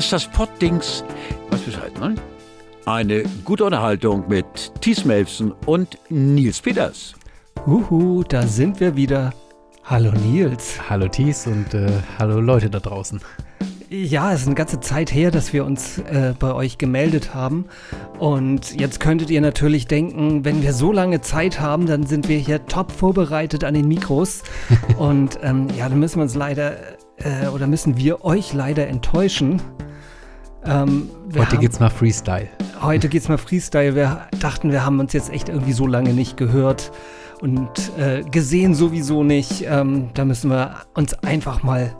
Das ist das Poddings. Was Bescheid, ne? Eine gute Unterhaltung mit Thies Melfsen und Nils Peters. Huhu, da sind wir wieder. Hallo Nils. Hallo Thies und äh, hallo Leute da draußen. Ja, es ist eine ganze Zeit her, dass wir uns äh, bei euch gemeldet haben. Und jetzt könntet ihr natürlich denken, wenn wir so lange Zeit haben, dann sind wir hier top vorbereitet an den Mikros. und ähm, ja, dann müssen wir uns leider äh, oder müssen wir euch leider enttäuschen. Ähm, heute haben, geht's mal Freestyle. Heute geht's mal Freestyle. Wir dachten, wir haben uns jetzt echt irgendwie so lange nicht gehört und äh, gesehen sowieso nicht. Ähm, da müssen wir uns einfach mal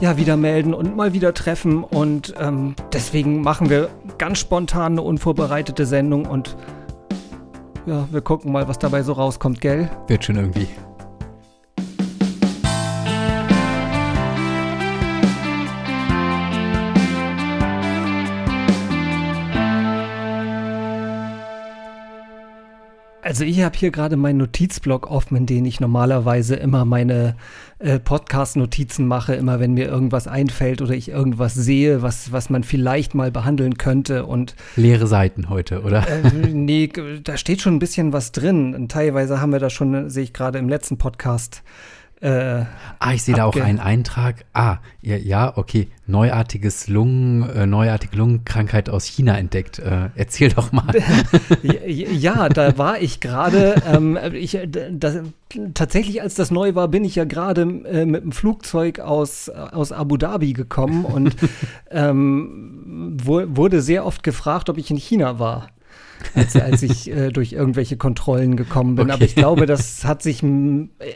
ja, wieder melden und mal wieder treffen. Und ähm, deswegen machen wir ganz spontan eine unvorbereitete Sendung und ja, wir gucken mal, was dabei so rauskommt, gell? Wird schon irgendwie. Also ich habe hier gerade meinen Notizblock offen, in den ich normalerweise immer meine äh, Podcast-Notizen mache, immer wenn mir irgendwas einfällt oder ich irgendwas sehe, was, was man vielleicht mal behandeln könnte. Und leere Seiten heute, oder? Äh, nee, da steht schon ein bisschen was drin. Und teilweise haben wir das schon, sehe ich gerade im letzten Podcast äh, ah, ich sehe da auch einen Eintrag. Ah, ja, ja okay. Neuartiges Lungen, äh, neuartige Lungenkrankheit aus China entdeckt. Äh, erzähl doch mal. ja, da war ich gerade. Ähm, ich, tatsächlich, als das neu war, bin ich ja gerade äh, mit dem Flugzeug aus, aus Abu Dhabi gekommen und ähm, wurde sehr oft gefragt, ob ich in China war als, als ich äh, durch irgendwelche Kontrollen gekommen bin. Okay. Aber ich glaube, das hat sich,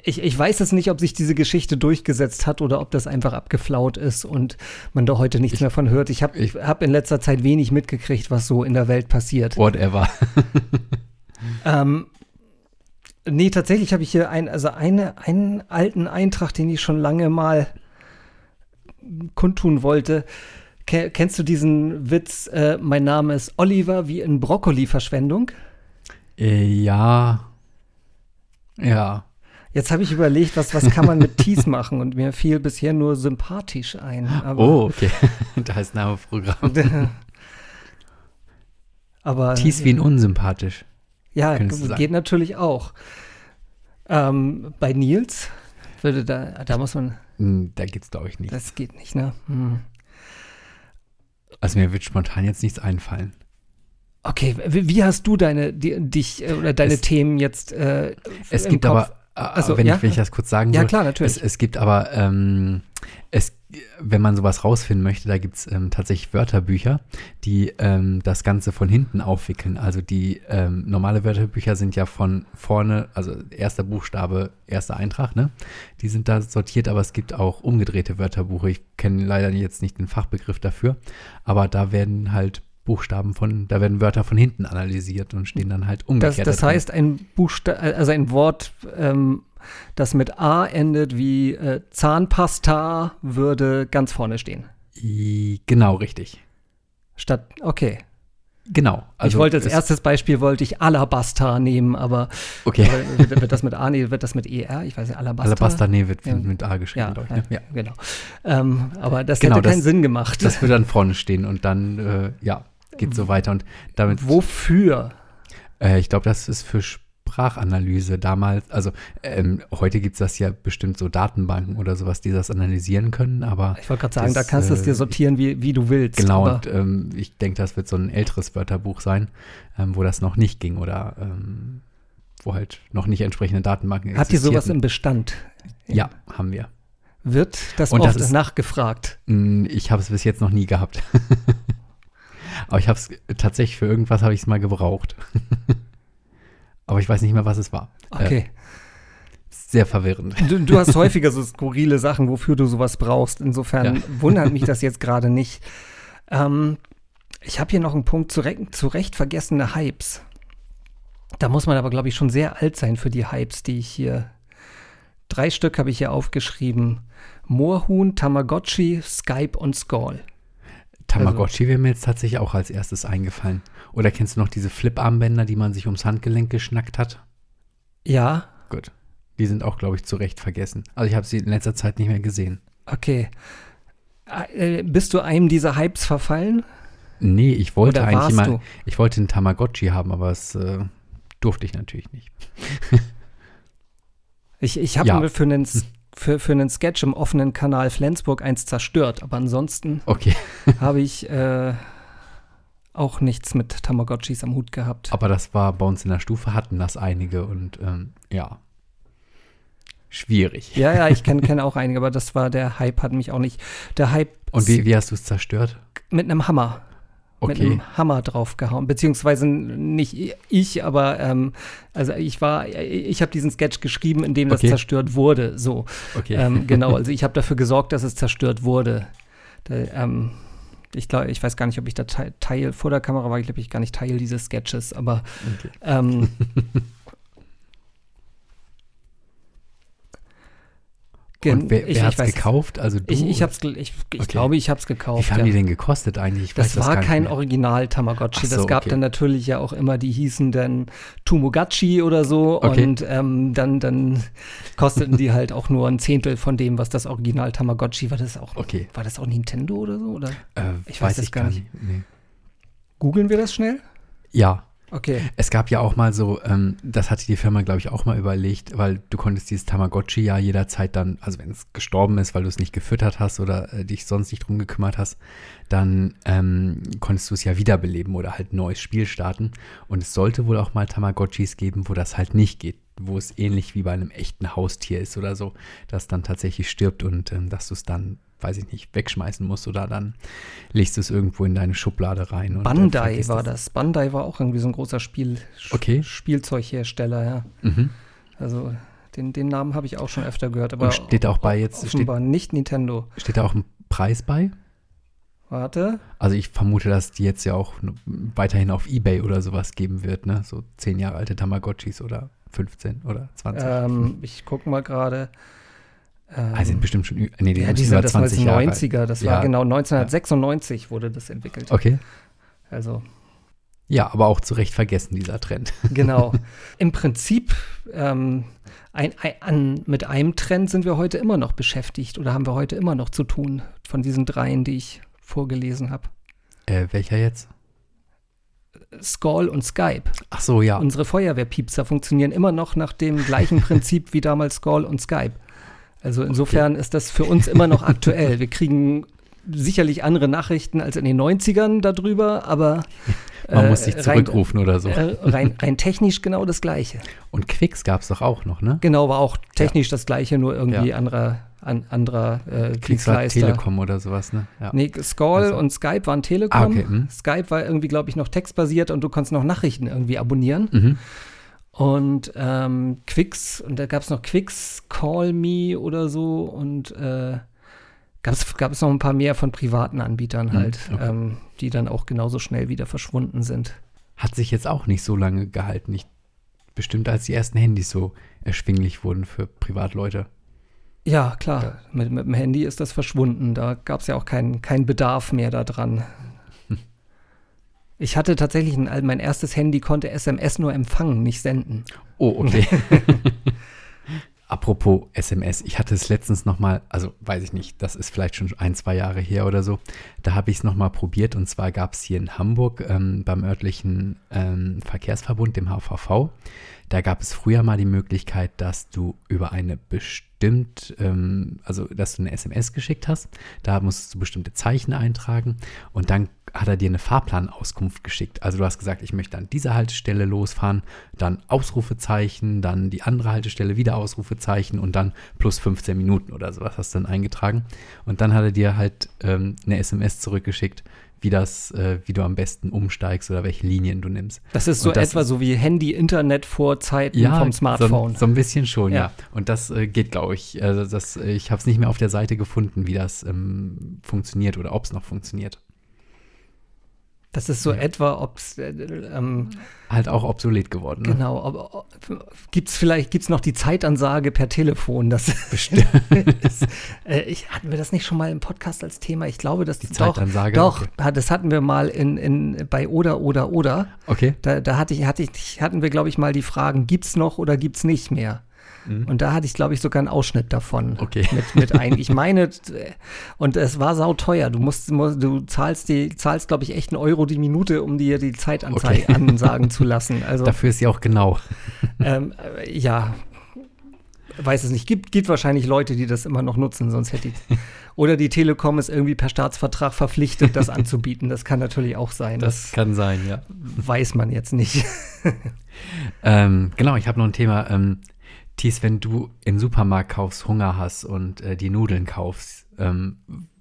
ich, ich weiß es nicht, ob sich diese Geschichte durchgesetzt hat oder ob das einfach abgeflaut ist und man da heute nichts ich, mehr von hört. Ich habe hab in letzter Zeit wenig mitgekriegt, was so in der Welt passiert. Whatever. ähm, nee, tatsächlich habe ich hier ein, also eine, einen alten Eintrag, den ich schon lange mal kundtun wollte. Kennst du diesen Witz, äh, mein Name ist Oliver, wie in Brokkoli-Verschwendung? Äh, ja. Ja. Jetzt habe ich überlegt, was, was kann man mit Tees machen und mir fiel bisher nur sympathisch ein. oh, okay. da ist Name Programm. aber Tees wie ein unsympathisch. Ja, geht natürlich auch. Ähm, bei Nils würde da, da muss man. Hm, da geht's glaube ich nicht. Das geht nicht, ne? Hm. Also mir wird spontan jetzt nichts einfallen. Okay, wie hast du deine, die, dich äh, oder deine es, Themen jetzt? Äh, es gibt Kopf? aber, also, wenn, ja? ich, wenn ich das kurz sagen Ja, klar, natürlich. Es, es gibt aber, ähm, es wenn man sowas rausfinden möchte, da gibt es ähm, tatsächlich Wörterbücher, die ähm, das Ganze von hinten aufwickeln. Also die ähm, normale Wörterbücher sind ja von vorne, also erster Buchstabe, erster Eintrag, ne? Die sind da sortiert, aber es gibt auch umgedrehte Wörterbuche. Ich kenne leider jetzt nicht den Fachbegriff dafür, aber da werden halt Buchstaben von, da werden Wörter von hinten analysiert und stehen dann halt umgekehrt. Das, das heißt, ein Buchstabe, also ein Wort ähm, das mit A endet wie äh, Zahnpasta, würde ganz vorne stehen. Genau, richtig. Statt, okay. Genau. Also ich wollte als erstes Beispiel wollte ich Alabasta nehmen, aber okay. wird, wird, das mit A, nee, wird das mit ER? Ich weiß nicht, Alabasta. Alabasta, nee, wird ja. mit A geschrieben, ja, ich. Ne? Ja, genau. Ähm, aber das genau, hätte keinen das, Sinn gemacht. Das würde dann vorne stehen und dann, äh, ja, geht so weiter und damit. Wofür? Äh, ich glaube, das ist für Sprachanalyse damals, also ähm, heute gibt es das ja bestimmt so Datenbanken oder sowas, die das analysieren können, aber. Ich wollte gerade sagen, das, da kannst du es dir äh, sortieren, wie, wie du willst. Genau, und ähm, ich denke, das wird so ein älteres Wörterbuch sein, ähm, wo das noch nicht ging oder ähm, wo halt noch nicht entsprechende Datenbanken Habt ihr sowas im Bestand? Ja, haben wir. Wird das und oft das ist, nachgefragt? Hm, ich habe es bis jetzt noch nie gehabt. Aber ich habe es tatsächlich für irgendwas habe ich es mal gebraucht. aber ich weiß nicht mehr, was es war. Okay. Äh, sehr verwirrend. Du, du, hast häufiger so skurrile Sachen, wofür du sowas brauchst. Insofern ja. wundert mich das jetzt gerade nicht. Ähm, ich habe hier noch einen Punkt zu, zu Recht vergessene Hypes. Da muss man aber, glaube ich, schon sehr alt sein für die Hypes, die ich hier. Drei Stück habe ich hier aufgeschrieben: Moorhuhn, Tamagotchi, Skype und Skull. Tamagotchi also, wäre mir jetzt tatsächlich auch als erstes eingefallen. Oder kennst du noch diese Flip-Armbänder, die man sich ums Handgelenk geschnackt hat? Ja. Gut. Die sind auch, glaube ich, zu Recht vergessen. Also ich habe sie in letzter Zeit nicht mehr gesehen. Okay. Äh, bist du einem dieser Hypes verfallen? Nee, ich wollte Oder eigentlich mal, ich wollte einen Tamagotchi haben, aber es äh, durfte ich natürlich nicht. Ich, ich habe Ja. mir für einen, für, für einen Sketch im offenen Kanal Flensburg eins zerstört, aber ansonsten Okay, habe ich äh, auch nichts mit Tamagotchis am Hut gehabt. aber das war bei uns in der Stufe, hatten das einige und ähm, ja, schwierig. Ja, ja, ich kenne kenn auch einige, aber das war der Hype, hat mich auch nicht. Der Hype Und wie, wie hast du es zerstört? mit einem Hammer. Mit Okay, einem Hammer draufgehauen. Beziehungsweise nicht ich, aber ähm, also ich war, ich habe diesen Sketch geschrieben, in dem das Okay. zerstört wurde. So. okay. Ähm, genau, also ich habe dafür gesorgt, dass es zerstört wurde. Da, ähm, ich glaube, ich weiß gar nicht, ob ich da Teil, Teil vor der Kamera war, ich glaube, ich gar nicht Teil dieses Sketches, aber okay. gen- Und wer, ich- wer hat es gekauft? Also du? Ich, ich, hab's, ich, ich Okay. glaube, ich habe es Wie gekauft. viel haben ja. die denn gekostet eigentlich? Ich Das weiß war gar kein mehr. Original Tamagotchi. So, das gab okay. dann natürlich ja auch immer, die hießen dann Tumogachi oder so. Okay. Und ähm, dann, dann kosteten die halt auch nur ein Zehntel von dem, was das Original Tamagotchi war. Das auch. War das auch Nintendo oder so? Oder Äh, Ich weiß es gar nicht. Nee. googeln wir das schnell? Ja, Okay. Es gab ja auch mal so, ähm, das hatte die Firma, glaube ich, auch mal überlegt, weil du konntest dieses Tamagotchi ja jederzeit dann, also wenn es gestorben ist, weil du es nicht gefüttert hast oder äh, dich sonst nicht drum gekümmert hast, dann ähm, konntest du es ja wiederbeleben oder halt neues Spiel starten. Und es sollte wohl auch mal Tamagotchis geben, wo das halt nicht geht, wo es ähnlich wie bei einem echten Haustier ist oder so, das dann tatsächlich stirbt und ähm, dass du es dann, weiß ich nicht, wegschmeißen musst oder dann legst du es irgendwo in deine Schublade rein. Und, äh, Bandai vergisst war das. Bandai war auch irgendwie so ein großer Spiel, Okay. Spielzeughersteller, ja. Mhm. Also den, den Namen habe ich auch schon öfter gehört. Aber Und steht auch bei jetzt, steht, offenbar nicht Nintendo. steht da auch ein Preis bei? Warte. Also ich vermute, dass die jetzt ja auch weiterhin auf Ebay oder sowas geben wird, ne? So zehn Jahre alte Tamagotchis oder 15 oder 20. Ähm, ich gucke mal gerade. Ähm, ah, sind bestimmt schon, nee, die ja, die sind das war 20 Jahre. alt. 90er. Das Ja. war genau 1996 wurde das entwickelt. Okay. Also Ja, aber auch zu Recht vergessen, dieser Trend. genau. Im Prinzip ähm, ein, ein, an, mit einem Trend sind wir heute immer noch beschäftigt oder haben wir heute immer noch zu tun von diesen dreien, die ich vorgelesen habe. Äh, welcher jetzt? Skoll und Skype. Ach so, ja. Unsere Feuerwehrpiepser funktionieren immer noch nach dem gleichen Prinzip wie damals Skoll und Skype. Also insofern ist das für uns immer noch aktuell. Wir kriegen sicherlich andere Nachrichten als in den 90ern darüber, aber Man äh, muss sich rein- zurückrufen oder so. Äh, rein, rein technisch genau das Gleiche. Und Quicks gab es doch auch noch, ne? Genau, war auch technisch das Gleiche, nur irgendwie Ja. anderer, an, anderer äh, Dienstleister. Telekom oder sowas, ne? Ja. Nee, Skoll Also- und Skype waren Telekom. Ah, okay, hm. Skype war irgendwie, glaube ich, noch textbasiert und du konntest noch Nachrichten irgendwie abonnieren. Mhm. Und ähm, Quicks, und da gab es noch Quicks, Call Me oder so und äh, gab es noch ein paar mehr von privaten Anbietern Mhm, halt, okay. ähm, die dann auch genauso schnell wieder verschwunden sind. Hat sich jetzt auch nicht so lange gehalten. Ich, bestimmt als die ersten Handys so erschwinglich wurden für Privatleute. Ja, klar, Ja. Mit, mit dem Handy ist das verschwunden. Da gab es ja auch keinen keinen Bedarf mehr daran. Ich hatte tatsächlich ein, mein erstes Handy konnte SMS nur empfangen, nicht senden. Oh, okay. Apropos SMS, ich hatte es letztens nochmal, also weiß ich nicht, das ist vielleicht schon ein, zwei Jahre her oder so. Da habe ich es nochmal probiert und zwar gab es hier in Hamburg ähm, beim örtlichen ähm, Verkehrsverbund, dem HVV, da gab es früher mal die Möglichkeit, dass du über eine bestimmt, ähm, also dass du eine SMS geschickt hast, da musstest du bestimmte Zeichen eintragen und dann hat er dir eine Fahrplanauskunft geschickt. Also du hast gesagt, ich möchte an dieser Haltestelle losfahren, dann Ausrufezeichen, dann die andere Haltestelle wieder Ausrufezeichen und dann plus 15 Minuten oder sowas hast du dann eingetragen. Und dann hat er dir halt ähm, eine SMS zurückgeschickt, wie das, äh, wie du am besten umsteigst oder welche Linien du nimmst. Das ist so das etwa so wie Handy, Internet vor Zeiten vom So, Smartphone. so ein bisschen schon, ja. Ja. Und das äh, geht, glaube ich. Also das, äh, ich habe es nicht mehr auf der Seite gefunden, wie das ähm, funktioniert oder ob es noch funktioniert. Das ist so Ja. etwa, ob es äh, ähm, Halt auch obsolet geworden. Ne? genau, ob, ob, gibt's vielleicht gibt's noch die Zeitansage per Telefon. Das Bestimmt. ist, äh, ich, hatten wir das nicht schon mal im Podcast als Thema? Ich glaube, dass Die doch, Zeitansage. Doch, Okay. das hatten wir mal in, in, bei Oder, Oder, Oder. okay. Da, da hatte ich, hatte ich, hatten wir, glaube ich, mal die Fragen, gibt's noch oder gibt's nicht mehr? Und da hatte ich, glaube ich, sogar einen Ausschnitt davon. Mhm. Okay. Mit, mit ein. Ich meine, und es war sauteuer. Du musst, du zahlst die, zahlst, glaube ich, echt einen Euro die Minute, um dir die Zeitanzeige Okay. ansagen zu lassen. Also, Dafür ist sie auch genau. ähm, äh, ja, weiß es nicht. Gibt, gibt wahrscheinlich Leute, die das immer noch nutzen, sonst hätte ich. Oder die Telekom ist irgendwie per Staatsvertrag verpflichtet, das anzubieten. Das kann natürlich auch sein. Das, kann sein, ja. weiß man jetzt nicht. Ähm, genau, ich habe noch ein Thema. Ähm, Thies, wenn du im Supermarkt kaufst, Hunger hast und äh, die Nudeln kaufst, ähm,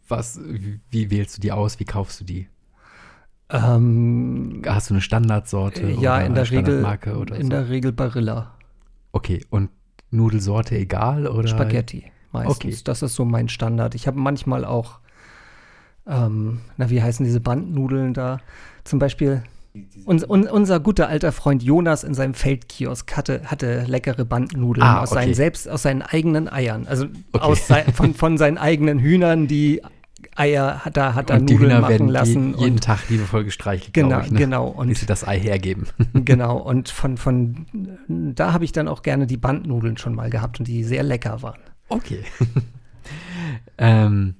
was, wie, wählst du die aus? Wie kaufst du die? ähm, Hast du eine Standardsorte? ja, oder in der Regel, Standardmarke oder in so? der Regel Barilla. Okay, und Nudelsorte egal oder? Spaghetti meistens. Okay. Das ist so mein Standard. Ich habe manchmal auch, ähm, na, wie heißen diese Bandnudeln da? Zum Beispiel, uns, un, unser guter alter Freund Jonas in seinem Feldkiosk hatte, hatte leckere Bandnudeln Ah, aus, okay. seinen, selbst aus seinen eigenen Eiern. Also Okay. aus sei, von, von seinen eigenen Hühnern, die Eier hat er, hat er Und die Nudeln Hühner machen werden lassen. je, jeden und, Tag liebevoll gestreichelt, genau, ich, ne? genau. bis Und sie das Ei hergeben. Genau, und von, von da habe ich dann auch gerne die Bandnudeln schon mal gehabt und die sehr lecker waren. Okay. ähm,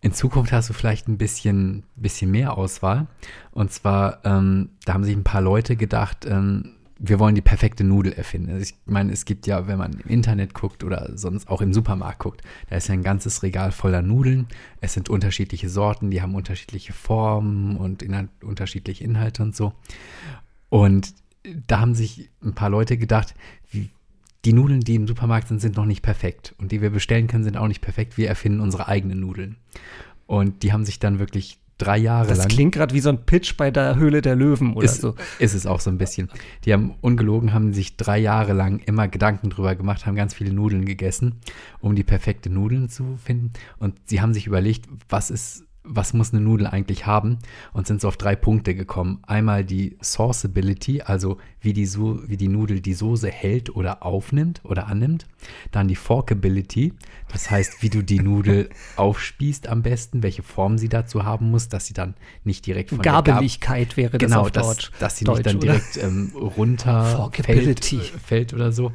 in Zukunft hast du vielleicht ein bisschen, bisschen mehr Auswahl. Und zwar, ähm, da haben sich ein paar Leute gedacht, ähm, wir wollen die perfekte Nudel erfinden. Also ich meine, es gibt ja, wenn man im Internet guckt oder sonst auch im Supermarkt guckt, da ist ja ein ganzes Regal voller Nudeln. Es sind unterschiedliche Sorten, die haben unterschiedliche Formen und inhalt, unterschiedliche Inhalte und so. Und da haben sich ein paar Leute gedacht, die Nudeln, die im Supermarkt sind, sind noch nicht perfekt. Und die wir bestellen können, sind auch nicht perfekt. Wir erfinden unsere eigenen Nudeln. Und die haben sich dann wirklich drei Jahre Das lang. klingt gerade wie so ein Pitch bei der Höhle der Löwen oder ist, so. ist es auch so ein bisschen. Die haben ungelogen, haben sich drei Jahre lang immer Gedanken drüber gemacht, haben ganz viele Nudeln gegessen, um die perfekte Nudeln zu finden. Und sie haben sich überlegt, was ist, was muss eine Nudel eigentlich haben? Und sind so auf drei Punkte gekommen. Einmal die Sauceability, also wie die, so wie die Nudel die Soße hält oder aufnimmt oder annimmt. Dann die Forkability, das heißt, wie du die Nudel aufspießt am besten, welche Form sie dazu haben muss, dass sie dann nicht direkt von der Gab- Gabeligkeit wäre das genau, auf dass, Deutsch. dass sie Deutsch, nicht dann direkt ähm, runter fällt, Forkability. fällt oder so.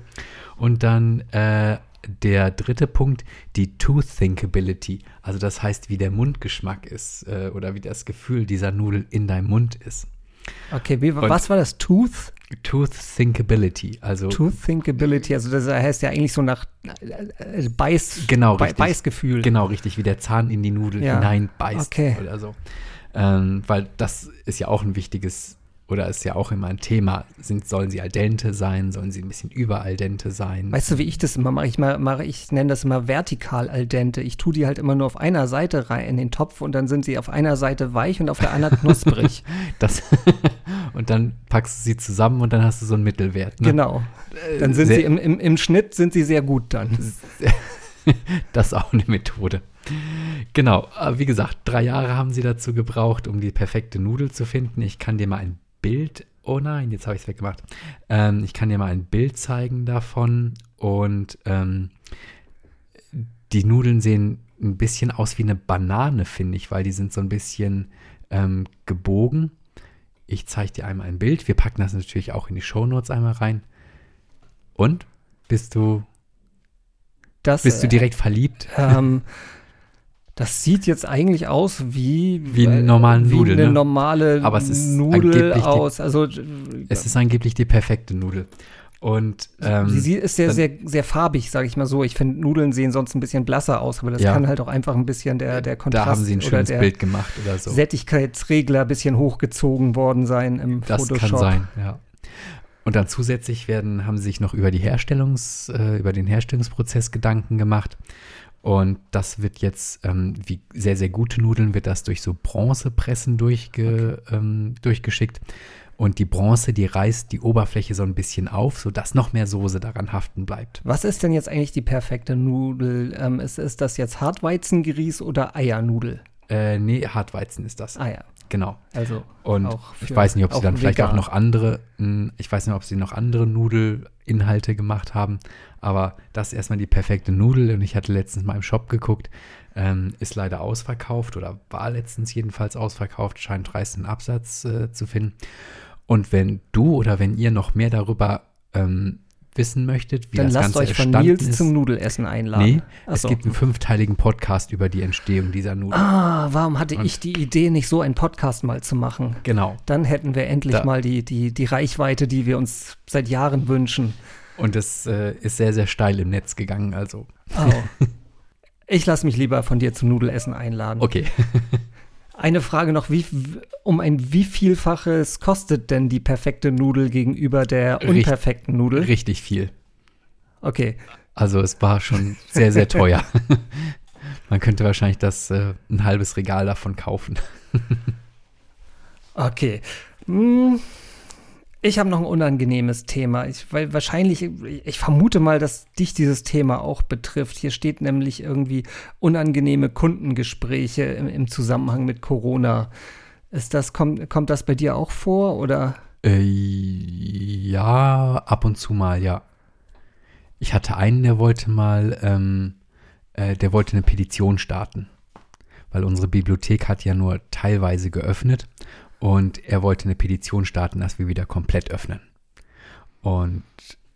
Und dann äh, der dritte Punkt, die Tooth Thinkability. Also das heißt, wie der Mundgeschmack ist äh, oder wie das Gefühl dieser Nudel in deinem Mund ist. Okay, wie, was war das? Tooth? Tooth Thinkability, also Tooth Thinkability, also das heißt ja eigentlich so nach äh, Beiß, Genau, Be richtig. Beißgefühl. genau richtig, wie der Zahn in die Nudel Ja. hineinbeißt Okay. oder so. Ähm, weil das ist ja auch ein wichtiges oder ist ja auch immer ein Thema. Sind, sollen sie al dente sein? Sollen sie ein bisschen über al dente sein? Weißt du, wie ich das immer mache? Ich, mache, ich nenne das immer vertikal al dente. Ich tue die halt immer nur auf einer Seite rein in den Topf und dann sind sie auf einer Seite weich und auf der anderen knusprig. Das und dann packst du sie zusammen und dann hast du so einen Mittelwert. Ne? Genau. Dann sind sehr- sie im, im, im Schnitt sind sie sehr gut dann. Das ist auch eine Methode. Genau, wie gesagt, drei Jahre haben sie dazu gebraucht, um die perfekte Nudel zu finden. Ich kann dir mal ein Bild, oh nein, jetzt habe ich es weggemacht. Ähm, ich kann dir mal ein Bild zeigen davon und ähm, die Nudeln sehen ein bisschen aus wie eine Banane, finde ich, weil die sind so ein bisschen ähm, gebogen. Ich zeige dir einmal ein Bild. Wir packen das natürlich auch in die Shownotes einmal rein. Und? Bist du, Das, bist du äh, direkt verliebt? Ähm, das sieht jetzt eigentlich aus wie Wie eine normale wie Nudel, eine ne? normale Aber es ist Nudel angeblich die- aus. Also Es ist angeblich die perfekte Nudel. Und ähm, sie ist sehr, dann- sehr, sehr farbig, sage ich mal so. Ich finde, Nudeln sehen sonst ein bisschen blasser aus, aber das Ja. kann halt auch einfach ein bisschen der, der Kontrast da haben sie ein schönes Bild gemacht oder so. Sättigkeitsregler ein bisschen hochgezogen worden sein im Das Photoshop. kann sein, ja. Und dann zusätzlich werden, haben sie sich noch über die Herstellungs, äh, über den Herstellungsprozess Gedanken gemacht. Und das wird jetzt, ähm, wie sehr, sehr gute Nudeln, wird das durch so Bronzepressen durchge, ähm, durchgeschickt. Und die Bronze, die reißt die Oberfläche so ein bisschen auf, sodass noch mehr Soße daran haften bleibt. Was ist denn jetzt eigentlich die perfekte Nudel? Ähm, ist, ist das jetzt Hartweizengrieß oder Eiernudel? Äh, nee, Hartweizen ist das. Ah ja, Genau. also Und Auch ich für- weiß nicht, ob sie auch dann vielleicht auch vegan. noch andere, mh, ich weiß nicht, ob sie noch andere Nudelinhalte gemacht haben, aber das ist erstmal die perfekte Nudel und ich hatte letztens mal im Shop geguckt, ähm, ist leider ausverkauft oder war letztens jedenfalls ausverkauft, scheint reißenden Absatz äh, zu finden. Und wenn du oder wenn ihr noch mehr darüber ähm, wissen möchtet, wie Dann das lasst Ganze euch von Nils ist. zum Nudelessen einladen. Nee, Ach es so. gibt einen fünfteiligen Podcast über die Entstehung dieser Nudeln. Ah, warum hatte Und- ich die Idee, nicht so einen Podcast mal zu machen? Genau. Dann hätten wir endlich Da- mal die, die, die Reichweite, die wir uns seit Jahren wünschen. Und es äh, ist sehr, sehr steil im Netz gegangen. Also, Oh. Ich lasse mich lieber von dir zum Nudelessen einladen. okay. Eine Frage noch, wie, um ein wievielfaches kostet denn die perfekte Nudel gegenüber der unperfekten Nudel? Richtig viel. Okay. Also, es war schon sehr, sehr teuer. Man könnte wahrscheinlich das äh, ein halbes Regal davon kaufen. Okay. Hm, Ich habe noch ein unangenehmes Thema. Ich, weil wahrscheinlich, ich vermute mal, dass dich dieses Thema auch betrifft. Hier steht nämlich irgendwie unangenehme Kundengespräche im, im Zusammenhang mit Corona. Ist das, kommt, kommt das bei dir auch vor oder? Äh, ja, ab und zu mal, ja. Ich hatte einen, der wollte mal, ähm, äh, der wollte eine Petition starten. Weil unsere Bibliothek hat ja nur teilweise geöffnet und er wollte eine Petition starten, dass wir wieder komplett öffnen. Und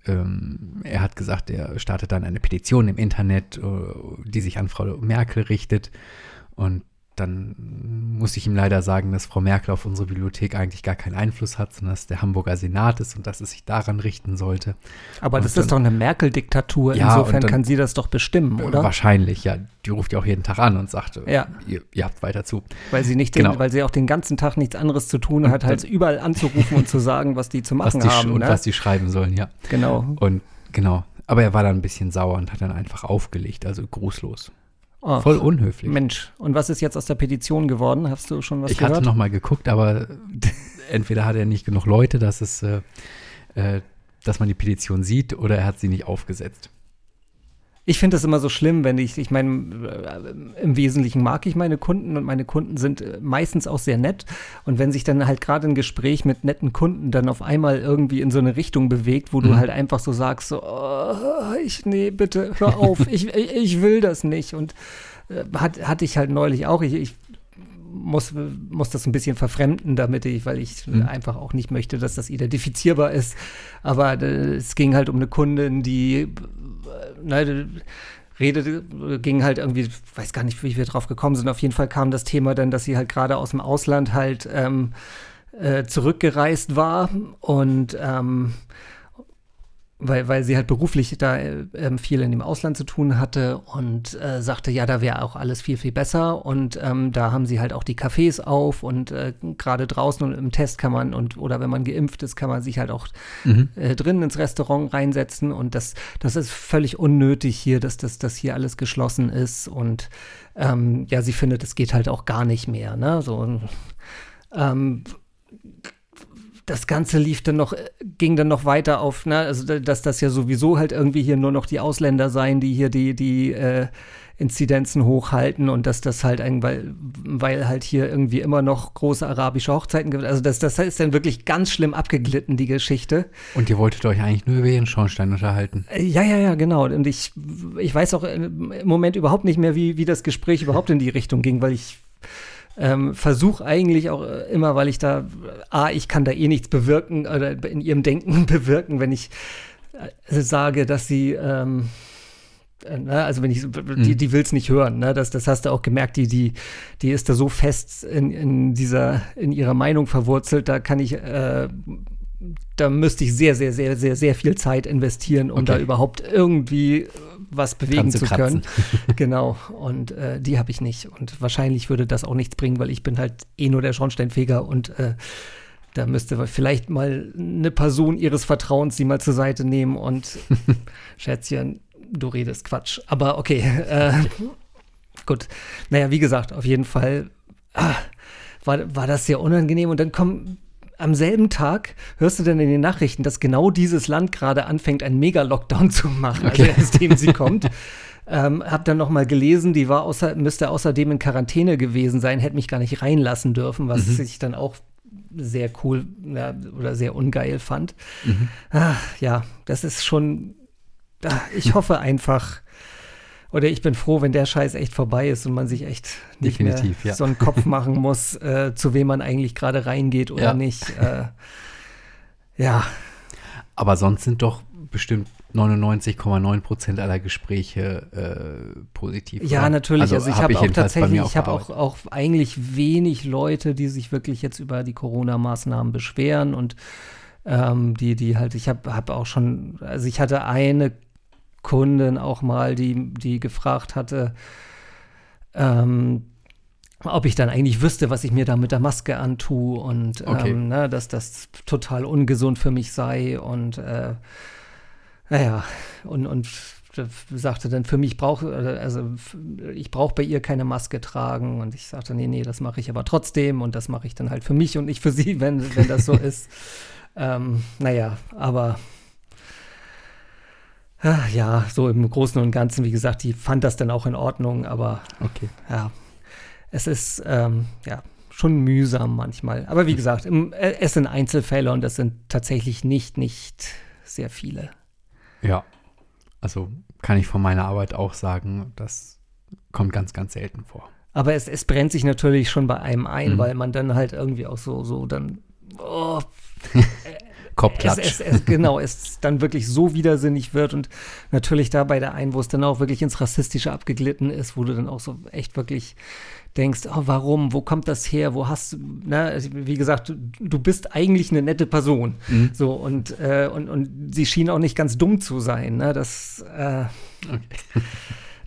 ähm, er hat gesagt, er startet dann eine Petition im Internet, äh, die sich an Frau Merkel richtet. Und dann muss ich ihm leider sagen, dass Frau Merkel auf unsere Bibliothek eigentlich gar keinen Einfluss hat, sondern dass der Hamburger Senat ist und dass es sich daran richten sollte. Aber Und das ist doch dann- eine Merkel-Diktatur. Ja, Insofern dann- kann sie das doch bestimmen, oder? Wahrscheinlich, ja. Die ruft ja auch jeden Tag an und sagt, äh, Ja. ihr, ihr habt weiter zu. Weil sie nicht den, Genau. weil sie auch den ganzen Tag nichts anderes zu tun hat, als dann- überall anzurufen und zu sagen, was die zu machen die, haben. und ne? was die schreiben sollen, ja. genau. Und genau. Aber er war dann ein bisschen sauer und hat dann einfach aufgelegt, also grußlos. Oh, Voll unhöflich. Mensch, und was ist jetzt aus der Petition geworden? Hast du schon was ich gehört? hatte noch mal geguckt, aber entweder hat er nicht genug Leute, dass es, äh, äh, dass man die Petition sieht, oder er hat sie nicht aufgesetzt. Ich finde das immer so schlimm, wenn ich, ich meine, äh, im Wesentlichen mag ich meine Kunden und meine Kunden sind äh, meistens auch sehr nett. Und wenn sich dann halt gerade ein Gespräch mit netten Kunden dann auf einmal irgendwie in so eine Richtung bewegt, wo du Mhm. halt einfach so sagst, so, oh, ich, nee, bitte, hör auf, ich, ich, ich will das nicht. Und äh, hat, hatte ich halt neulich auch. Ich, ich muss, muss das ein bisschen verfremden, damit ich, weil ich Mhm. einfach auch nicht möchte, dass das identifizierbar ist. Aber äh, es ging halt um eine Kundin, die äh, ne, redete, ging halt irgendwie, weiß gar nicht, wie wir drauf gekommen sind. Auf jeden Fall kam das Thema dann, dass sie halt gerade aus dem Ausland halt ähm, äh, zurückgereist war und ähm, weil, weil sie halt beruflich da äh, ähm, viel in dem Ausland zu tun hatte und äh, sagte, ja, da wäre auch alles viel, viel besser. Und ähm, da haben sie halt auch die Cafés auf und äh, gerade draußen und im Test kann man und oder wenn man geimpft ist, kann man sich halt auch Mhm. äh, drinnen ins Restaurant reinsetzen. Und das, das ist völlig unnötig hier, dass das dass hier alles geschlossen ist. Und ähm, ja, sie findet, es geht halt auch gar nicht mehr. Ne? So, ähm, das Ganze lief dann noch, ging dann noch weiter auf, ne, also da- dass das ja sowieso halt irgendwie hier nur noch die Ausländer seien, die hier die, die äh, Inzidenzen hochhalten und dass das halt ein, weil, weil halt hier irgendwie immer noch große arabische Hochzeiten gibt. Also das, das ist dann wirklich ganz schlimm abgeglitten, die Geschichte. Und ihr wolltet euch eigentlich nur über ihren Schornstein unterhalten. Äh, Ja, ja, ja, genau. Und ich, ich weiß auch im Moment überhaupt nicht mehr, wie, wie das Gespräch überhaupt in die Richtung ging, weil ich ähm, versuche eigentlich auch äh, immer, weil ich da, A, ich kann da eh nichts bewirken oder in ihrem Denken bewirken, wenn ich äh, sage, dass sie, ähm, äh, ne, also wenn ich, die, die will es nicht hören, ne? das, das hast du auch gemerkt, die, die, die ist da so fest in, in dieser, in ihrer Meinung verwurzelt, da kann ich, äh, da müsste ich sehr, sehr, sehr, sehr, sehr viel Zeit investieren, um Okay. da überhaupt irgendwie äh, was bewegen zu zu können. kratzen. genau. Und äh, die habe ich nicht. Und wahrscheinlich würde das auch nichts bringen, weil ich bin halt eh nur der Schornsteinfeger und äh, da müsste vielleicht mal eine Person ihres Vertrauens sie mal zur Seite nehmen und Schätzchen, du redest Quatsch. Aber okay. Äh, gut. Naja, wie gesagt, auf jeden Fall ah, war, war das sehr unangenehm. Und dann kommen am selben Tag hörst du dann in den Nachrichten, dass genau dieses Land gerade anfängt, einen Mega-Lockdown zu machen, Okay. also aus dem sie kommt. Ähm, hab dann noch mal gelesen, die war außer, müsste außerdem in Quarantäne gewesen sein, hätte mich gar nicht reinlassen dürfen, was Mhm. ich dann auch sehr cool ja, oder sehr ungeil fand. Mhm. Ah, ja, das ist schon. ah, Ich hoffe einfach, oder ich bin froh, wenn der Scheiß echt vorbei ist und man sich echt nicht Definitiv, mehr ja. so einen Kopf machen muss, äh, zu wem man eigentlich gerade reingeht oder Ja. nicht. Äh, ja, Aber sonst sind doch bestimmt 99,9 Prozent aller Gespräche äh, positiv. Ja, oder? natürlich. Also, also ich hab habe auch jedenfalls bei tatsächlich, ich habe auch, auch eigentlich wenig Leute, die sich wirklich jetzt über die Corona-Maßnahmen beschweren und ähm, die, die halt, ich habe hab auch schon, also ich hatte eine Kundin auch mal, die, die gefragt hatte, ähm, ob ich dann eigentlich wüsste, was ich mir da mit der Maske antue und Okay. ähm, ne, dass das total ungesund für mich sei und äh, naja, und, und sagte dann, für mich brauche, also ich brauche bei ihr keine Maske tragen und ich sagte, nee, nee, das mache ich aber trotzdem und das mache ich dann halt für mich und nicht für sie, wenn, wenn das so ist. Ähm, naja, aber ah, ja, so im Großen und Ganzen, wie gesagt, die fand das dann auch in Ordnung, aber Okay. ja, es ist ähm, ja schon mühsam manchmal. Aber wie gesagt, im, äh, es sind Einzelfälle und das sind tatsächlich nicht, nicht sehr viele. Ja. Also kann ich von meiner Arbeit auch sagen, das kommt ganz, ganz selten vor. Aber es, es brennt sich natürlich schon bei einem ein, Mhm. weil man dann halt irgendwie auch so, so dann, oh, Kopfklatsch. es, es, genau, es dann wirklich so widersinnig wird und natürlich da bei der einen, wo es dann auch wirklich ins Rassistische abgeglitten ist, wo du dann auch so echt wirklich denkst, oh, warum, wo kommt das her, wo hast du, na, also wie gesagt, du, du bist eigentlich eine nette Person, Mhm. so und, äh, und, und sie schien auch nicht ganz dumm zu sein, ne, das, äh, Okay.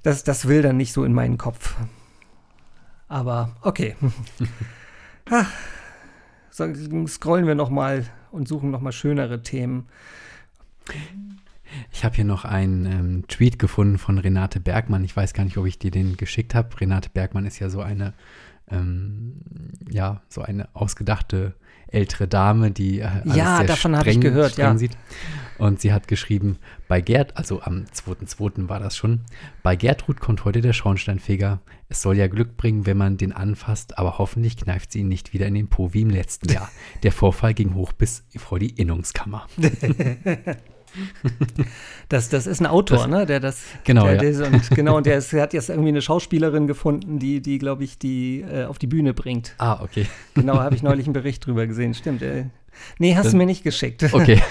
das, das will dann nicht so in meinen Kopf. Aber okay. ah, so, scrollen wir noch mal und suchen noch mal schönere Themen. Ich habe hier noch einen ähm, Tweet gefunden von Renate Bergmann. Ich weiß gar nicht, ob ich dir den geschickt habe. Renate Bergmann ist ja so eine, ähm, ja, so eine ausgedachte ältere Dame, die äh, alles Ja, sehr davon habe ich streng- gehört, streng ja. Sieht. Und sie hat geschrieben, bei Gerd, also am 2.2. war das schon, bei Gertrud kommt heute der Schornsteinfeger. Es soll ja Glück bringen, wenn man den anfasst, aber hoffentlich kneift sie ihn nicht wieder in den Po wie im letzten Jahr. Der Vorfall ging hoch bis vor die Innungskammer. Das, das ist ein Autor, Das- ne? Der das. Genau, der, ja. der, und, genau, und der, ist, der hat jetzt irgendwie eine Schauspielerin gefunden, die, die glaube ich, die äh, auf die Bühne bringt. Ah, okay. Genau, habe ich neulich einen Bericht drüber gesehen. Stimmt. Äh, nee, hast Das- du mir nicht geschickt. Okay.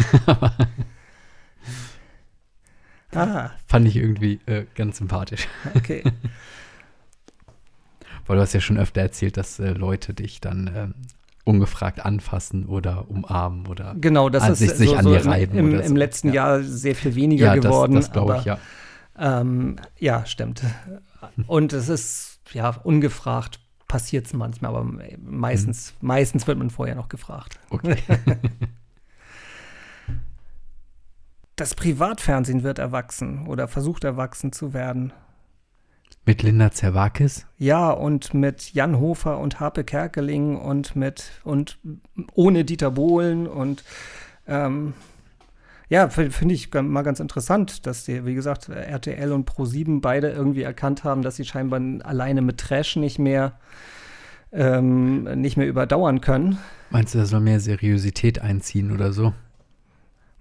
ah, Fand ich irgendwie äh, ganz sympathisch. okay. Weil du hast ja schon öfter erzählt, dass äh, Leute dich dann ähm, ungefragt anfassen oder umarmen oder Genau, das an ist sich, sich so, an so dir im, reiben im, oder so. im letzten ja. Jahr sehr viel weniger ja, geworden. Das, das glaube ich, ja. Ähm, ja, stimmt. Und es ist, ja, ungefragt passiert es manchmal, aber meistens, meistens wird man vorher noch gefragt. Okay. Das Privatfernsehen wird erwachsen oder versucht erwachsen zu werden. Mit Linda Zerwakis? Ja, und mit Jan Hofer und Harpe Kerkeling und mit und ohne Dieter Bohlen und ähm, ja, finde ich mal ganz interessant, dass die, wie gesagt, RTL und Pro7 beide irgendwie erkannt haben, dass sie scheinbar alleine mit Trash nicht mehr ähm, nicht mehr überdauern können. Meinst du, da soll mehr Seriosität einziehen oder so?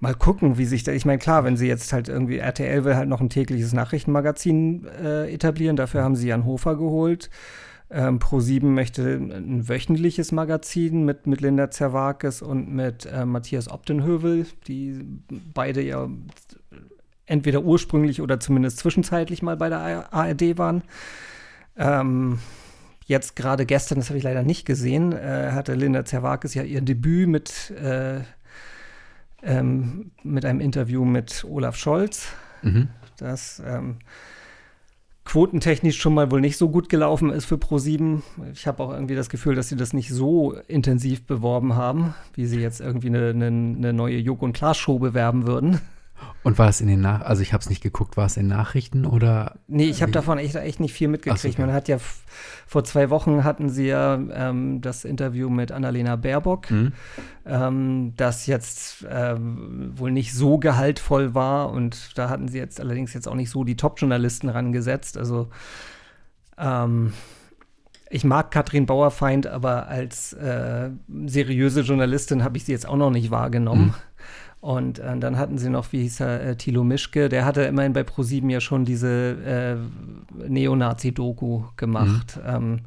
Mal gucken, wie sich da. Ich meine, klar, wenn sie jetzt halt irgendwie RTL will halt noch ein tägliches Nachrichtenmagazin äh, etablieren, dafür haben sie Jan Hofer geholt. Ähm, Pro7 möchte ein wöchentliches Magazin mit, mit Linda Zerwakis und mit äh, Matthias Optenhövel, die beide ja entweder ursprünglich oder zumindest zwischenzeitlich mal bei der ARD waren. Ähm, jetzt gerade gestern, das habe ich leider nicht gesehen, äh, hatte Linda Zerwakis ja ihr Debüt mit äh, ähm, mit einem Interview mit Olaf Scholz, Mhm. das ähm, quotentechnisch schon mal wohl nicht so gut gelaufen ist für Pro7. Ich habe auch irgendwie das Gefühl, dass sie das nicht so intensiv beworben haben, wie sie jetzt irgendwie eine, eine, eine neue Joko und Klaas Show bewerben würden. Und war es in den Nach also ich habe es nicht geguckt, war es in Nachrichten oder Nee, ich habe davon echt, echt nicht viel mitgekriegt. So, okay. Man hat ja vor zwei Wochen hatten sie ja ähm, das Interview mit Annalena Baerbock. Hm? ähm, das jetzt ähm, wohl nicht so gehaltvoll war und da hatten sie jetzt allerdings jetzt auch nicht so die Top-Journalisten rangesetzt. Also ähm, ich mag Katrin Bauerfeind, aber als äh, seriöse Journalistin habe ich sie jetzt auch noch nicht wahrgenommen. Mhm. Und äh, dann hatten sie noch, wie hieß er, äh, Thilo Mischke, der hatte immerhin bei ProSieben ja schon diese äh, Neonazi-Doku gemacht. Ähm,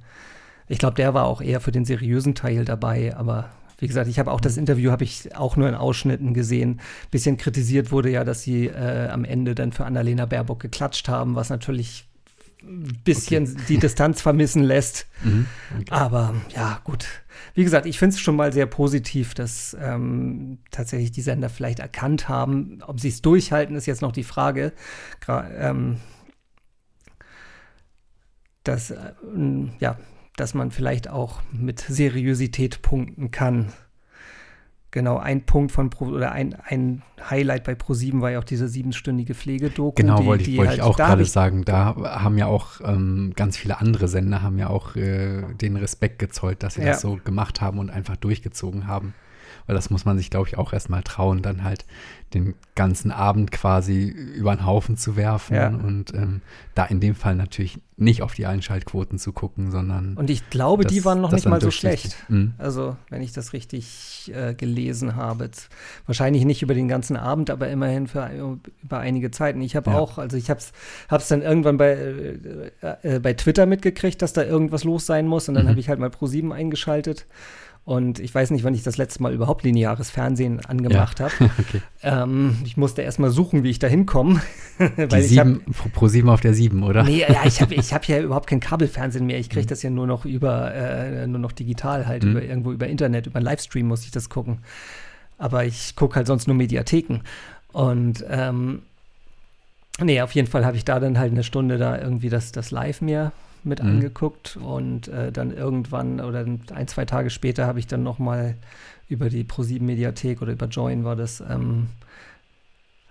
ich glaube, der war auch eher für den seriösen Teil dabei, aber wie gesagt, ich habe auch das Interview, habe ich auch nur in Ausschnitten gesehen. Bisschen kritisiert wurde ja, dass sie äh, am Ende dann für Annalena Baerbock geklatscht haben, was natürlich bisschen okay. die Distanz vermissen lässt. Mhm, okay. Aber ja, gut. Wie gesagt, ich finde es schon mal sehr positiv, dass ähm, tatsächlich die Sender vielleicht erkannt haben. Ob sie es durchhalten, ist jetzt noch die Frage. Gra ähm, dass, äh, ja, dass man vielleicht auch mit Seriosität punkten kann. Genau, ein Punkt von Pro oder ein, ein Highlight bei Pro7 war ja auch diese siebenstündige Pflegedoku. Genau, die, wollte ich, wollte halt, ich auch gerade sagen. Da haben ja auch ähm, ganz viele andere Sender haben ja auch äh, den Respekt gezollt, dass sie ja. das so gemacht haben und einfach durchgezogen haben. Weil das muss man sich, glaube ich, auch erstmal trauen, dann halt den ganzen Abend quasi über den Haufen zu werfen ja. und ähm, da in dem Fall natürlich nicht auf die Einschaltquoten zu gucken, sondern. Und ich glaube, das, die waren noch nicht mal so schlecht. Mhm. Also, wenn ich das richtig äh, gelesen habe. Wahrscheinlich nicht über den ganzen Abend, aber immerhin für über einige Zeiten. Ich habe ja. auch, also ich habe es dann irgendwann bei, äh, äh, bei Twitter mitgekriegt, dass da irgendwas los sein muss und dann mhm. habe ich halt mal Pro7 eingeschaltet und ich weiß nicht, wann ich das letzte Mal überhaupt lineares Fernsehen angemacht ja. habe. okay. ähm, ich musste erst mal suchen, wie ich da hinkomme. Sieben, hab, pro sieben auf der sieben, oder? Nee, ja, ich habe ich hab ja überhaupt kein Kabelfernsehen mehr. Ich kriege mhm. das ja nur noch über, äh, nur noch digital halt, mhm. über, irgendwo über Internet, über Livestream muss ich das gucken. Aber ich gucke halt sonst nur Mediatheken. Und ähm, nee, auf jeden Fall habe ich da dann halt eine Stunde da irgendwie das, das Live mir mit mhm. angeguckt und äh, dann irgendwann oder ein, zwei Tage später habe ich dann noch mal über die Pro7 Mediathek oder über Join war das, ähm,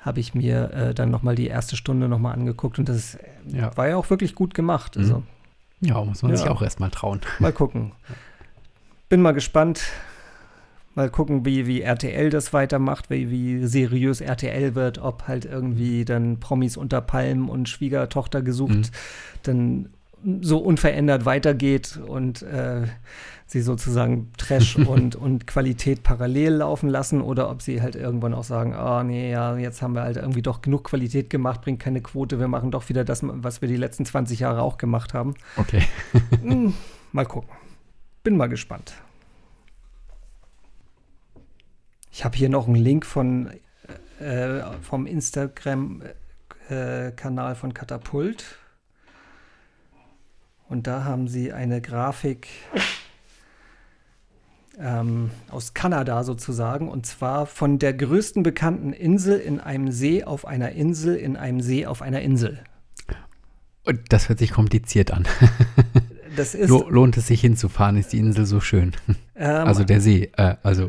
habe ich mir äh, dann noch mal die erste Stunde noch mal angeguckt und das ja. war ja auch wirklich gut gemacht. Also, mhm. Ja, muss man ja. sich auch erstmal trauen. Mal gucken. Bin mal gespannt. Mal gucken, wie, wie RTL das weitermacht, wie, wie seriös RTL wird, ob halt irgendwie dann Promis unter Palmen und Schwiegertochter gesucht mhm. dann so unverändert weitergeht und äh, sie sozusagen Trash und, und Qualität parallel laufen lassen oder ob sie halt irgendwann auch sagen, oh nee, ja, jetzt haben wir halt irgendwie doch genug Qualität gemacht, bringt keine Quote, wir machen doch wieder das, was wir die letzten 20 Jahre auch gemacht haben. Okay. Hm, mal gucken. Bin mal gespannt. Ich habe hier noch einen Link von äh, vom Instagram-Kanal äh, von Katapult. Und da haben sie eine Grafik ähm, aus Kanada sozusagen, und zwar von der größten bekannten Insel in einem See auf einer Insel in einem See auf einer Insel. Und das hört sich kompliziert an. Das ist, Lohnt es sich hinzufahren? Ist die Insel so schön? Ähm, also der See, äh, also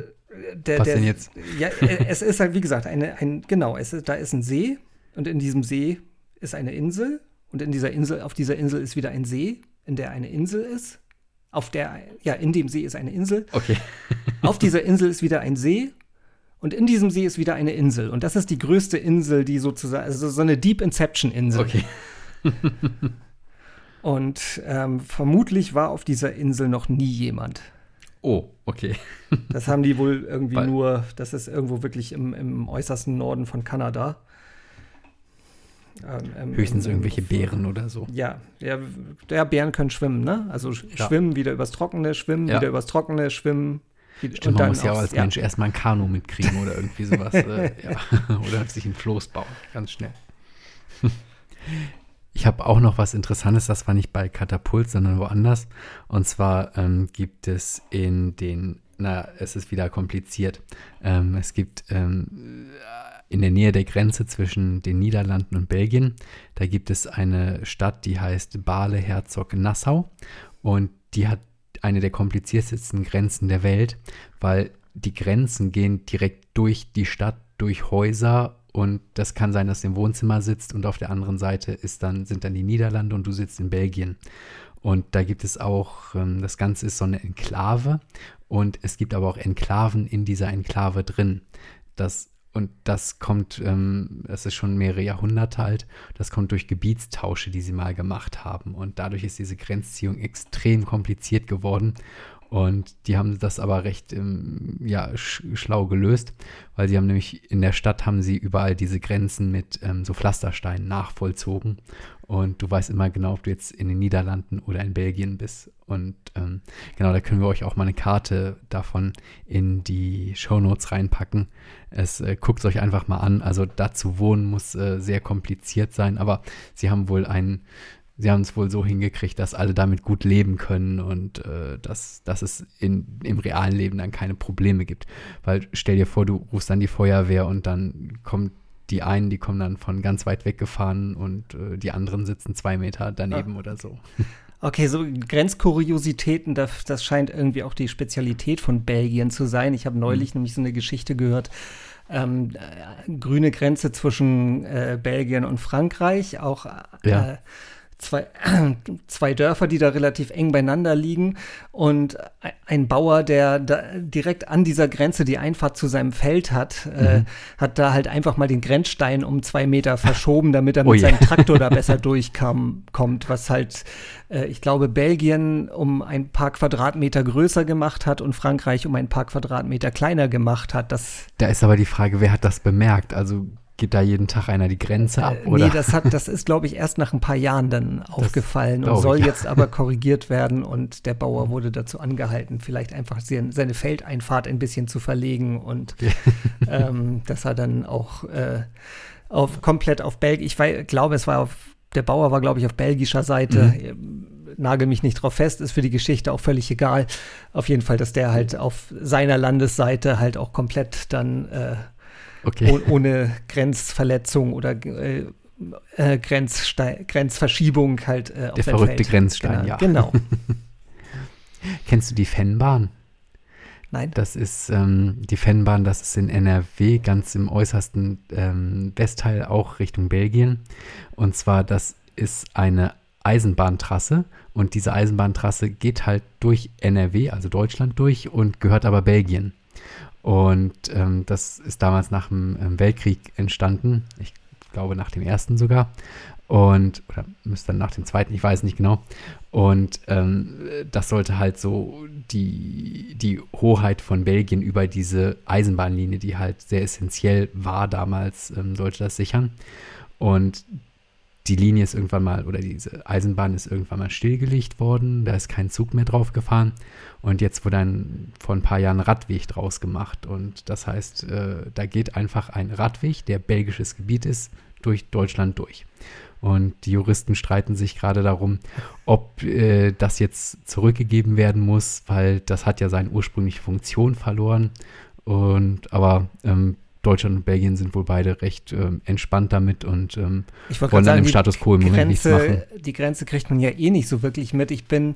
der, was der, denn jetzt? Ja, äh, es ist halt wie gesagt eine, ein genau, es ist, da ist ein See und in diesem See ist eine Insel und in dieser Insel auf dieser Insel ist wieder ein See in der eine Insel ist. Auf der, ja, in dem See ist eine Insel. Okay. auf dieser Insel ist wieder ein See. Und in diesem See ist wieder eine Insel. Und das ist die größte Insel, die sozusagen, also so eine Deep Inception-Insel. Okay. Und ähm, vermutlich war auf dieser Insel noch nie jemand. Oh, okay. das haben die wohl irgendwie Weil nur, das ist irgendwo wirklich im, im äußersten Norden von Kanada. Ähm, ähm, Höchstens ähm, irgendwelche Bären oder so. Ja, ja, ja, Bären können schwimmen, ne? Also ja. schwimmen, wieder übers Trockene, schwimmen, ja. wieder übers Trockene, schwimmen. Stimmt, man muss ja auch als Mensch erstmal ein Kanu mitkriegen oder irgendwie sowas. äh, oder sich ein Floß bauen, ganz schnell. Ich habe auch noch was Interessantes, das war nicht bei Katapult, sondern woanders. Und zwar ähm, gibt es in den, na, es ist wieder kompliziert. Ähm, es gibt ähm, in der Nähe der Grenze zwischen den Niederlanden und Belgien. Da gibt es eine Stadt, die heißt Bale Herzog Nassau und die hat eine der kompliziertesten Grenzen der Welt, weil die Grenzen gehen direkt durch die Stadt, durch Häuser und das kann sein, dass du im Wohnzimmer sitzt und auf der anderen Seite ist dann, sind dann die Niederlande und du sitzt in Belgien. Und da gibt es auch, ähm, das Ganze ist so eine Enklave und es gibt aber auch Enklaven in dieser Enklave drin. Das und das kommt, ähm, das ist schon mehrere Jahrhunderte alt, das kommt durch Gebietstausche, die sie mal gemacht haben. Und dadurch ist diese Grenzziehung extrem kompliziert geworden. Und die haben das aber recht ähm, ja, sch schlau gelöst, weil sie haben nämlich in der Stadt haben sie überall diese Grenzen mit ähm, so Pflastersteinen nachvollzogen. Und du weißt immer genau, ob du jetzt in den Niederlanden oder in Belgien bist. Und ähm, genau, da können wir euch auch mal eine Karte davon in die Shownotes reinpacken. Es äh, guckt euch einfach mal an. Also da zu wohnen muss äh, sehr kompliziert sein, aber sie haben wohl einen sie haben es wohl so hingekriegt, dass alle damit gut leben können und äh, dass, dass es in, im realen Leben dann keine Probleme gibt. Weil stell dir vor, du rufst dann die Feuerwehr und dann kommt die einen, die kommen dann von ganz weit weg gefahren und äh, die anderen sitzen zwei Meter daneben ja. oder so. Okay, so Grenzkuriositäten, das, das scheint irgendwie auch die Spezialität von Belgien zu sein. Ich habe neulich mhm. nämlich so eine Geschichte gehört, ähm, äh, grüne Grenze zwischen äh, Belgien und Frankreich, auch ja. Zwei, zwei Dörfer, die da relativ eng beieinander liegen und ein Bauer, der da direkt an dieser Grenze die Einfahrt zu seinem Feld hat, äh, mhm. äh, hat da halt einfach mal den Grenzstein um zwei Meter verschoben, damit er mit oh seinem Traktor da besser durchkam, kommt, was halt, äh, ich glaube, Belgien um ein paar Quadratmeter größer gemacht hat und Frankreich um ein paar Quadratmeter kleiner gemacht hat. Das da ist aber die Frage, wer hat das bemerkt? Also geht da jeden Tag einer die Grenze ab? Äh, oder? Nee, das, hat, das ist, glaube ich, erst nach ein paar Jahren dann aufgefallen und soll ich, jetzt aber korrigiert werden. Und der Bauer wurde dazu angehalten, vielleicht einfach seine Feldeinfahrt ein bisschen zu verlegen und ähm, dass er dann auch äh, auf, komplett auf Belgien, ich weiß, glaube, es war auf, der Bauer war, glaube ich, auf belgischer Seite. Mhm nagel mich nicht drauf fest, ist für die Geschichte auch völlig egal. Auf jeden Fall, dass der halt auf seiner Landesseite halt auch komplett dann äh, okay. oh, ohne Grenzverletzung oder äh, äh, Grenzverschiebung halt äh, auf Der verrückte Feld. Grenzstein, genau. ja. Genau. Kennst du die Fennbahn? Nein. Das ist ähm, die Fennbahn, das ist in NRW, ganz im äußersten ähm, Westteil, auch Richtung Belgien. Und zwar, das ist eine Eisenbahntrasse und diese Eisenbahntrasse geht halt durch NRW, also Deutschland durch und gehört aber Belgien. Und ähm, das ist damals nach dem ähm, Weltkrieg entstanden. Ich glaube nach dem ersten sogar. Und, oder müsste dann nach dem zweiten, ich weiß nicht genau. Und ähm, das sollte halt so die, die Hoheit von Belgien über diese Eisenbahnlinie, die halt sehr essentiell war damals, ähm, sollte das sichern. Und die Linie ist irgendwann mal, oder diese Eisenbahn ist irgendwann mal stillgelegt worden, da ist kein Zug mehr drauf gefahren und jetzt wurde dann vor ein paar Jahren ein Radweg draus gemacht und das heißt, äh, da geht einfach ein Radweg, der belgisches Gebiet ist, durch Deutschland durch. Und die Juristen streiten sich gerade darum, ob äh, das jetzt zurückgegeben werden muss, weil das hat ja seine ursprüngliche Funktion verloren. Und aber ähm, Deutschland und Belgien sind wohl beide recht ähm, entspannt damit und ähm, wollen dann im Status quo im Moment nichts machen. Die Grenze kriegt man ja eh nicht so wirklich mit. Ich bin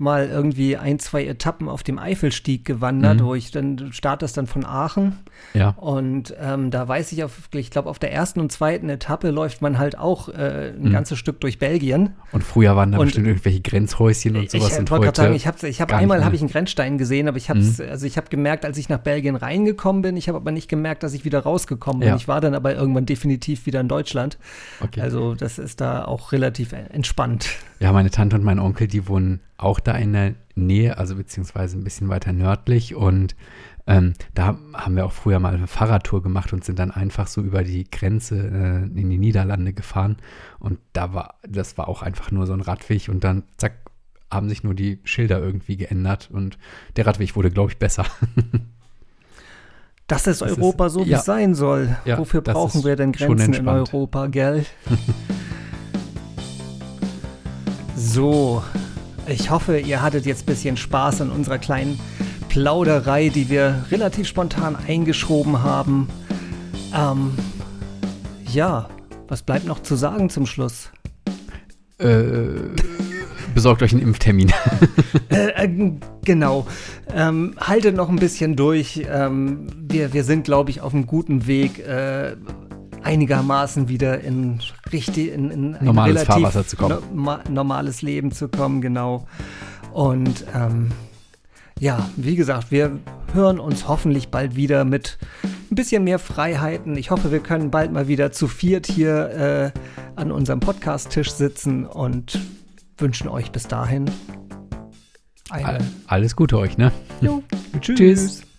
mal irgendwie ein, zwei Etappen auf dem Eifelstieg gewandert, mhm. wo ich dann, startest dann von Aachen. Ja. Und ähm, da weiß ich, auf, ich glaube, auf der ersten und zweiten Etappe läuft man halt auch äh, ein mhm. ganzes Stück durch Belgien. Und früher waren da und bestimmt irgendwelche Grenzhäuschen und sowas. Ich wollte gerade sagen, ich habe ich hab einmal habe ich einen Grenzstein gesehen, aber ich habe mhm. also ich habe gemerkt, als ich nach Belgien reingekommen bin, ich habe aber nicht gemerkt, dass ich wieder rausgekommen bin. Ja. Ich war dann aber irgendwann definitiv wieder in Deutschland. Okay. Also das ist da auch relativ entspannt. Ja, meine Tante und mein Onkel, die wohnen auch da in der Nähe, also beziehungsweise ein bisschen weiter nördlich. Und ähm, da haben wir auch früher mal eine Fahrradtour gemacht und sind dann einfach so über die Grenze äh, in die Niederlande gefahren. Und da war, das war auch einfach nur so ein Radweg und dann zack, haben sich nur die Schilder irgendwie geändert und der Radweg wurde, glaube ich, besser. Das ist das Europa ist, so, wie ja, es sein soll. Ja, Wofür brauchen wir denn Grenzen in Europa, gell? so, ich hoffe, ihr hattet jetzt ein bisschen Spaß an unserer kleinen Plauderei, die wir relativ spontan eingeschoben haben. Ähm, ja, was bleibt noch zu sagen zum Schluss? Äh, besorgt euch einen Impftermin. äh, äh, genau. Ähm, haltet noch ein bisschen durch. Ähm, wir, wir sind, glaube ich, auf einem guten Weg. Äh, einigermaßen wieder in richtig in, in ein normales relativ Fahrwasser zu kommen. No, normales Leben zu kommen, genau. Und ähm, ja, wie gesagt, wir hören uns hoffentlich bald wieder mit ein bisschen mehr Freiheiten. Ich hoffe, wir können bald mal wieder zu viert hier äh, an unserem Podcast-Tisch sitzen und wünschen euch bis dahin Eine. Alles Gute euch, ne? Jo. Tschüss. Tschüss.